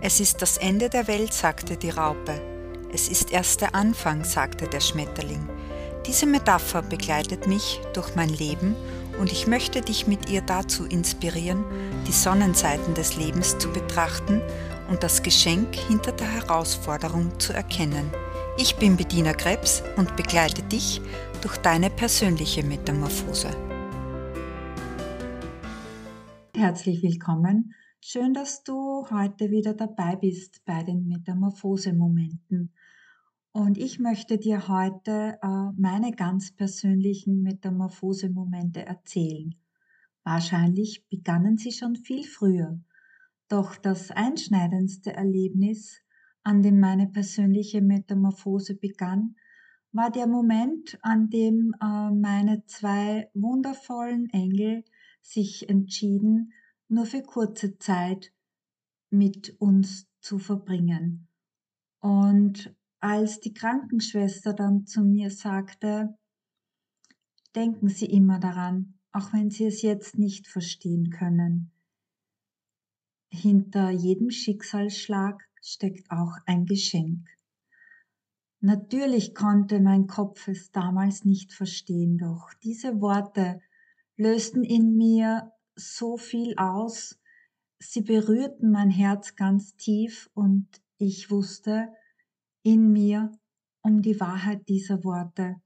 Es ist das Ende der Welt, sagte die Raupe. Es ist erst der Anfang, sagte der Schmetterling. Diese Metapher begleitet mich durch mein Leben und ich möchte dich mit ihr dazu inspirieren, die Sonnenseiten des Lebens zu betrachten und das Geschenk hinter der Herausforderung zu erkennen. Ich bin Bediener Krebs und begleite dich durch deine persönliche Metamorphose. Herzlich willkommen Schön, dass du heute wieder dabei bist bei den Metamorphose-Momenten. Und ich möchte dir heute äh, meine ganz persönlichen Metamorphose-Momente erzählen. Wahrscheinlich begannen sie schon viel früher. Doch das einschneidendste Erlebnis, an dem meine persönliche Metamorphose begann, war der Moment, an dem äh, meine zwei wundervollen Engel sich entschieden, nur für kurze Zeit mit uns zu verbringen. Und als die Krankenschwester dann zu mir sagte, denken Sie immer daran, auch wenn Sie es jetzt nicht verstehen können. Hinter jedem Schicksalsschlag steckt auch ein Geschenk. Natürlich konnte mein Kopf es damals nicht verstehen, doch diese Worte lösten in mir so viel aus. Sie berührten mein Herz ganz tief und ich wusste in mir um die Wahrheit dieser Worte.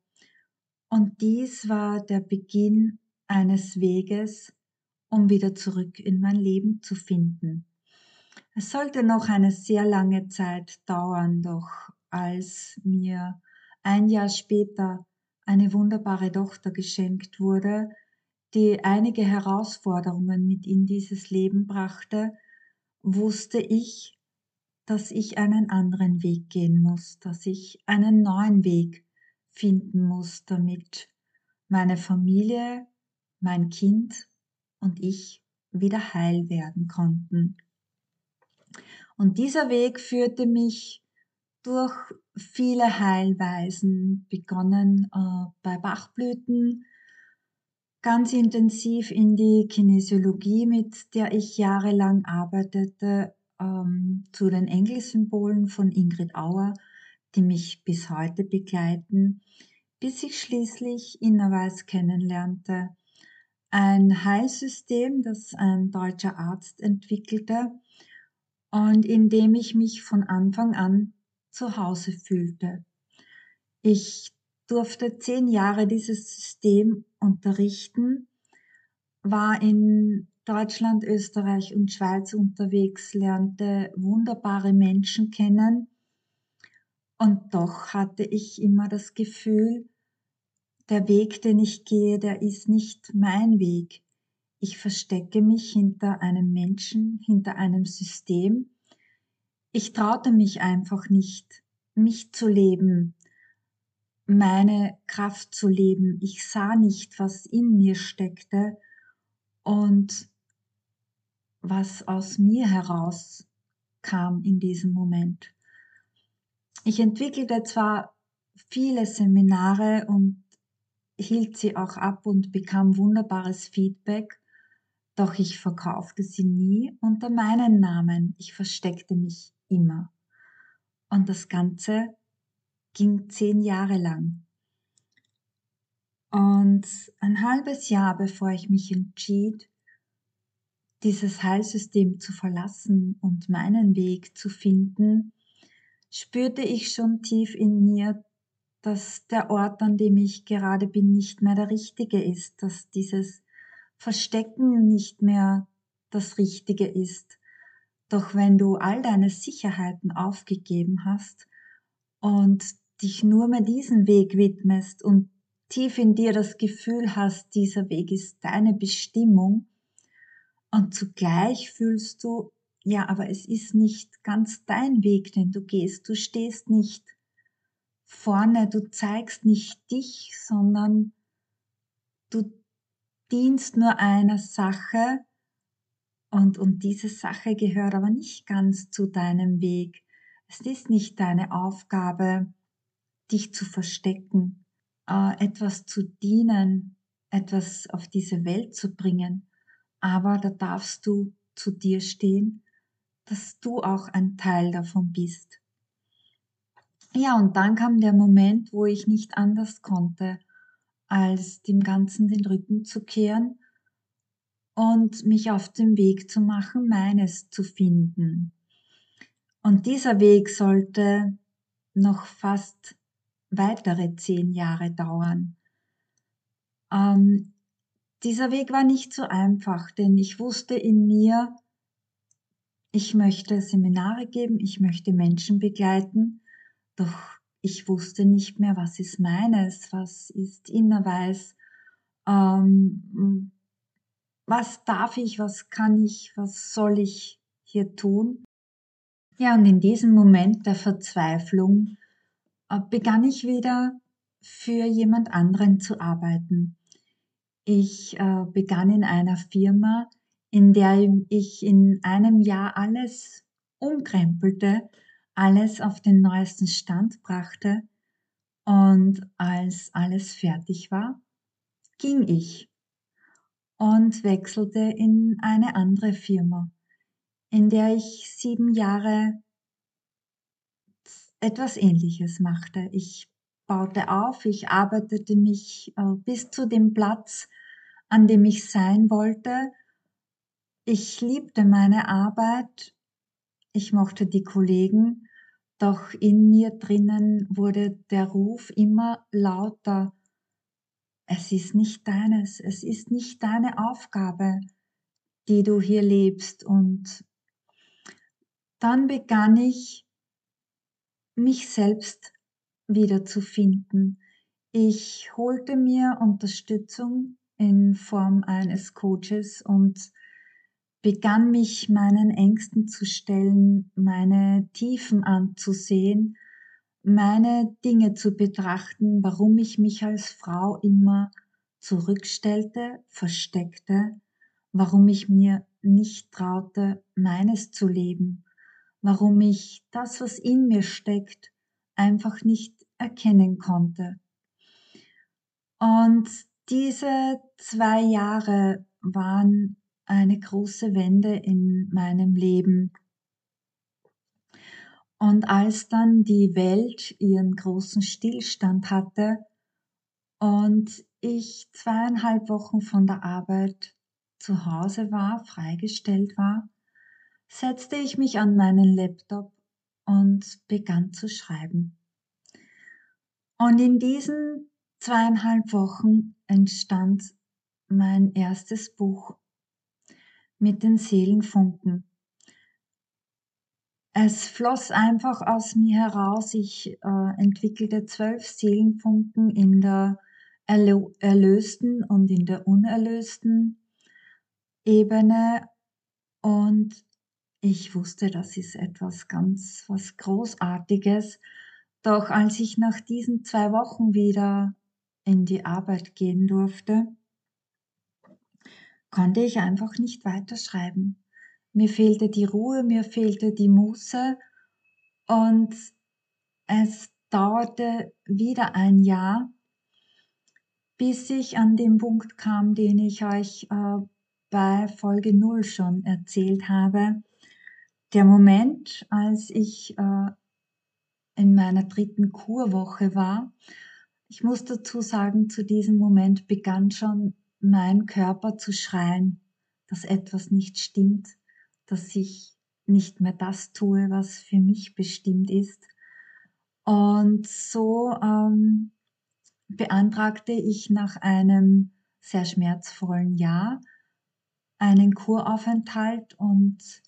Und dies war der Beginn eines Weges, um wieder zurück in mein Leben zu finden. Es sollte noch eine sehr lange Zeit dauern, doch als mir ein Jahr später eine wunderbare Tochter geschenkt wurde, die einige Herausforderungen mit in dieses Leben brachte, wusste ich, dass ich einen anderen Weg gehen muss, dass ich einen neuen Weg finden muss, damit meine Familie, mein Kind und ich wieder heil werden konnten. Und dieser Weg führte mich durch viele Heilweisen, begonnen äh, bei Bachblüten, ganz intensiv in die Kinesiologie, mit der ich jahrelang arbeitete, ähm, zu den Engelsymbolen von Ingrid Auer, die mich bis heute begleiten, bis ich schließlich Innerweis kennenlernte. Ein Heilsystem, das ein deutscher Arzt entwickelte und in dem ich mich von Anfang an zu Hause fühlte. Ich durfte zehn Jahre dieses System unterrichten, war in Deutschland, Österreich und Schweiz unterwegs, lernte wunderbare Menschen kennen und doch hatte ich immer das Gefühl, der Weg, den ich gehe, der ist nicht mein Weg. Ich verstecke mich hinter einem Menschen, hinter einem System. Ich traute mich einfach nicht, mich zu leben, meine Kraft zu leben. Ich sah nicht, was in mir steckte und was aus mir heraus kam in diesem Moment. Ich entwickelte zwar viele Seminare und hielt sie auch ab und bekam wunderbares Feedback, doch ich verkaufte sie nie unter meinen Namen. Ich versteckte mich immer. Und das Ganze ging zehn Jahre lang. Und ein halbes Jahr bevor ich mich entschied, dieses Heilsystem zu verlassen und meinen Weg zu finden, spürte ich schon tief in mir, dass der Ort, an dem ich gerade bin, nicht mehr der richtige ist, dass dieses Verstecken nicht mehr das Richtige ist. Doch wenn du all deine Sicherheiten aufgegeben hast und dich nur mehr diesen Weg widmest und tief in dir das Gefühl hast, dieser Weg ist deine Bestimmung und zugleich fühlst du, ja, aber es ist nicht ganz dein Weg, den du gehst. Du stehst nicht vorne, du zeigst nicht dich, sondern du dienst nur einer Sache und, und diese Sache gehört aber nicht ganz zu deinem Weg. Es ist nicht deine Aufgabe, dich zu verstecken, äh, etwas zu dienen, etwas auf diese Welt zu bringen. Aber da darfst du zu dir stehen, dass du auch ein Teil davon bist. Ja, und dann kam der Moment, wo ich nicht anders konnte, als dem Ganzen den Rücken zu kehren und mich auf den Weg zu machen, meines zu finden. Und dieser Weg sollte noch fast weitere zehn Jahre dauern. Ähm, dieser Weg war nicht so einfach, denn ich wusste in mir, ich möchte Seminare geben, ich möchte Menschen begleiten, doch ich wusste nicht mehr, was ist meines, was ist innerweis, ähm, was darf ich, was kann ich, was soll ich hier tun. Ja, und in diesem Moment der Verzweiflung begann ich wieder für jemand anderen zu arbeiten. Ich äh, begann in einer Firma, in der ich in einem Jahr alles umkrempelte, alles auf den neuesten Stand brachte und als alles fertig war, ging ich und wechselte in eine andere Firma, in der ich sieben Jahre etwas Ähnliches machte. Ich baute auf, ich arbeitete mich äh, bis zu dem Platz, an dem ich sein wollte. Ich liebte meine Arbeit, ich mochte die Kollegen, doch in mir drinnen wurde der Ruf immer lauter. Es ist nicht deines, es ist nicht deine Aufgabe, die du hier lebst. Und dann begann ich, mich selbst wiederzufinden. Ich holte mir Unterstützung in Form eines Coaches und begann mich meinen Ängsten zu stellen, meine Tiefen anzusehen, meine Dinge zu betrachten, warum ich mich als Frau immer zurückstellte, versteckte, warum ich mir nicht traute, meines zu leben, warum ich das, was in mir steckt, einfach nicht erkennen konnte. Und diese zwei Jahre waren eine große Wende in meinem Leben. Und als dann die Welt ihren großen Stillstand hatte und ich zweieinhalb Wochen von der Arbeit zu Hause war, freigestellt war, setzte ich mich an meinen Laptop und begann zu schreiben. Und in diesen zweieinhalb Wochen entstand mein erstes Buch mit den Seelenfunken. Es floss einfach aus mir heraus. Ich äh, entwickelte zwölf Seelenfunken in der erlösten und in der unerlösten Ebene und ich wusste, das ist etwas ganz, was Großartiges. Doch als ich nach diesen zwei Wochen wieder in die Arbeit gehen durfte, konnte ich einfach nicht weiterschreiben. Mir fehlte die Ruhe, mir fehlte die Muße und es dauerte wieder ein Jahr, bis ich an den Punkt kam, den ich euch äh, bei Folge 0 schon erzählt habe. Der Moment, als ich äh, in meiner dritten Kurwoche war, ich muss dazu sagen, zu diesem Moment begann schon mein Körper zu schreien, dass etwas nicht stimmt, dass ich nicht mehr das tue, was für mich bestimmt ist. Und so ähm, beantragte ich nach einem sehr schmerzvollen Jahr einen Kuraufenthalt und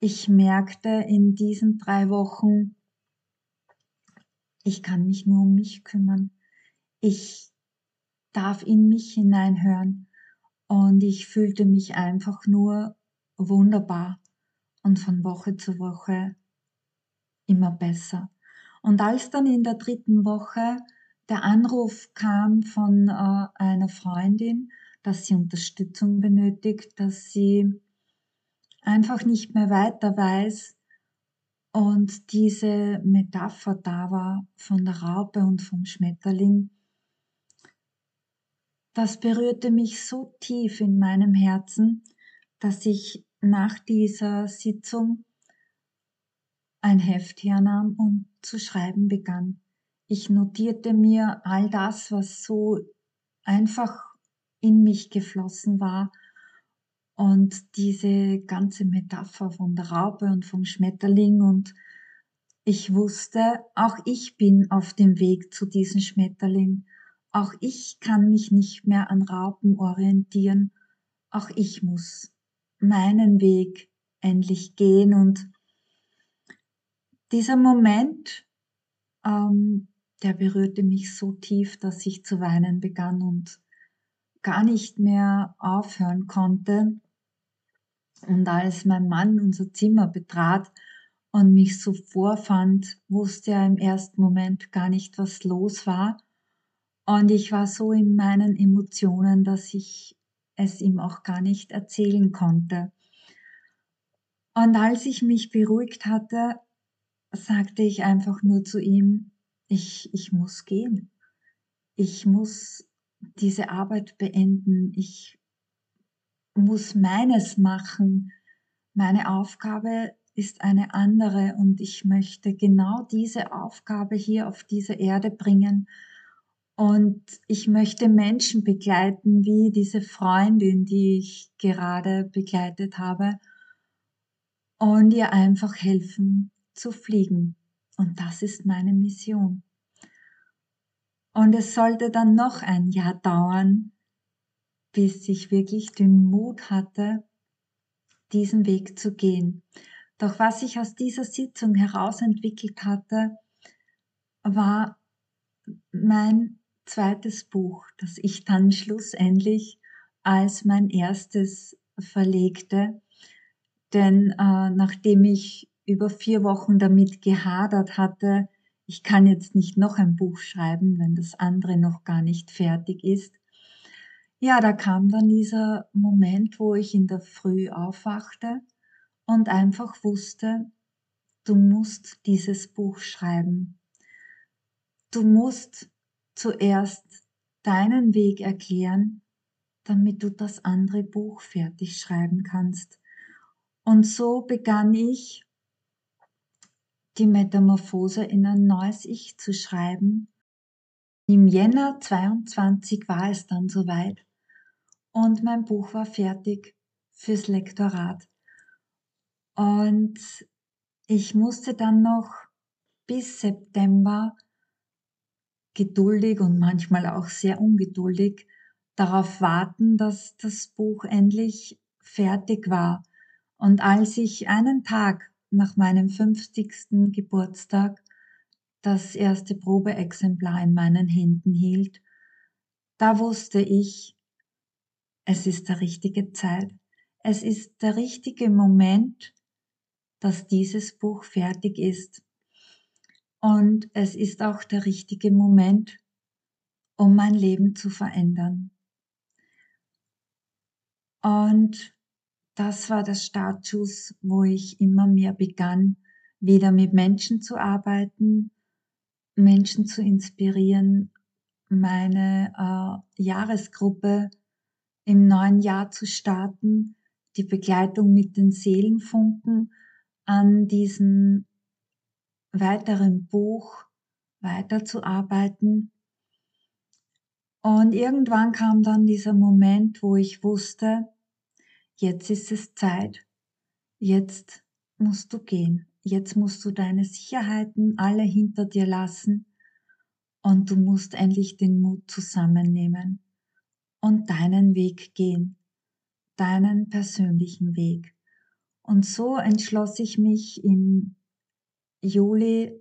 ich merkte in diesen drei Wochen, ich kann mich nur um mich kümmern. Ich darf in mich hineinhören und ich fühlte mich einfach nur wunderbar und von Woche zu Woche immer besser. Und als dann in der dritten Woche der Anruf kam von äh, einer Freundin, dass sie Unterstützung benötigt, dass sie einfach nicht mehr weiter weiß und diese Metapher da war von der Raupe und vom Schmetterling, das berührte mich so tief in meinem Herzen, dass ich nach dieser Sitzung ein Heft hernahm und zu schreiben begann. Ich notierte mir all das, was so einfach in mich geflossen war. Und diese ganze Metapher von der Raupe und vom Schmetterling und ich wusste, auch ich bin auf dem Weg zu diesem Schmetterling. Auch ich kann mich nicht mehr an Raupen orientieren. Auch ich muss meinen Weg endlich gehen. Und dieser Moment, ähm, der berührte mich so tief, dass ich zu weinen begann und gar nicht mehr aufhören konnte. Und als mein Mann unser Zimmer betrat und mich so vorfand, wusste er im ersten Moment gar nicht, was los war. Und ich war so in meinen Emotionen, dass ich es ihm auch gar nicht erzählen konnte. Und als ich mich beruhigt hatte, sagte ich einfach nur zu ihm, ich, ich muss gehen. Ich muss diese Arbeit beenden. Ich muss meines machen. Meine Aufgabe ist eine andere und ich möchte genau diese Aufgabe hier auf diese Erde bringen und ich möchte Menschen begleiten, wie diese Freundin, die ich gerade begleitet habe, und ihr einfach helfen zu fliegen. Und das ist meine Mission. Und es sollte dann noch ein Jahr dauern, bis ich wirklich den Mut hatte, diesen Weg zu gehen. Doch was ich aus dieser Sitzung herausentwickelt hatte, war mein zweites Buch, das ich dann schlussendlich als mein erstes verlegte. Denn äh, nachdem ich über vier Wochen damit gehadert hatte, ich kann jetzt nicht noch ein Buch schreiben, wenn das andere noch gar nicht fertig ist. Ja, da kam dann dieser Moment, wo ich in der Früh aufwachte und einfach wusste, du musst dieses Buch schreiben. Du musst zuerst deinen Weg erklären, damit du das andere Buch fertig schreiben kannst. Und so begann ich, die Metamorphose in ein neues Ich zu schreiben. Im Jänner 22 war es dann soweit und mein Buch war fertig fürs Lektorat. Und ich musste dann noch bis September geduldig und manchmal auch sehr ungeduldig darauf warten, dass das Buch endlich fertig war. Und als ich einen Tag nach meinem 50. Geburtstag das erste Probeexemplar in meinen Händen hielt, da wusste ich, es ist der richtige Zeit, es ist der richtige Moment, dass dieses Buch fertig ist. Und es ist auch der richtige Moment, um mein Leben zu verändern. Und das war der Startschuss, wo ich immer mehr begann, wieder mit Menschen zu arbeiten, Menschen zu inspirieren, meine äh, Jahresgruppe im neuen Jahr zu starten, die Begleitung mit den Seelenfunken an diesen weiteren Buch weiterzuarbeiten. Und irgendwann kam dann dieser Moment, wo ich wusste, jetzt ist es Zeit, jetzt musst du gehen, jetzt musst du deine Sicherheiten alle hinter dir lassen. Und du musst endlich den Mut zusammennehmen und deinen Weg gehen, deinen persönlichen Weg. Und so entschloss ich mich im Juli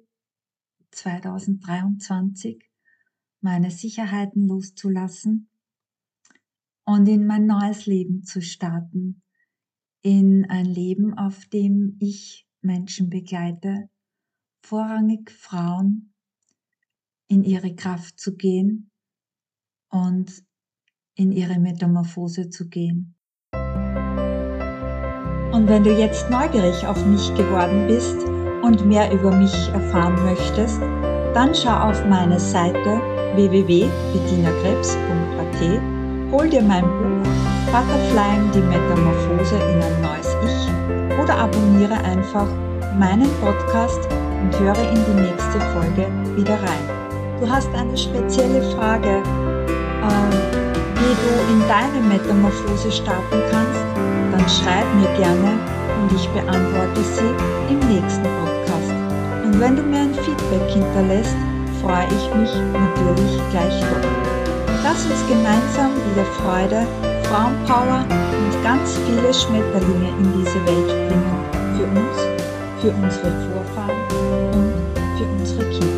2023 meine Sicherheiten loszulassen und in mein neues Leben zu starten, in ein Leben, auf dem ich Menschen begleite, vorrangig Frauen, in ihre Kraft zu gehen und in ihre Metamorphose zu gehen. Und wenn du jetzt neugierig auf mich geworden bist, und mehr über mich erfahren möchtest, dann schau auf meine Seite www.bettinakrebs.at, hol dir mein Buch Butterflying die Metamorphose in ein neues Ich oder abonniere einfach meinen Podcast und höre in die nächste Folge wieder rein. Du hast eine spezielle Frage, äh, du in deine Metamorphose starten kannst, dann schreib mir gerne und ich beantworte sie im nächsten Podcast. Und wenn du mir ein Feedback hinterlässt, freue ich mich natürlich gleich dort. Lass uns gemeinsam wieder Freude, Frauenpower und ganz viele Schmetterlinge in diese Welt bringen. Für uns, für unsere Vorfahren und für unsere Kinder.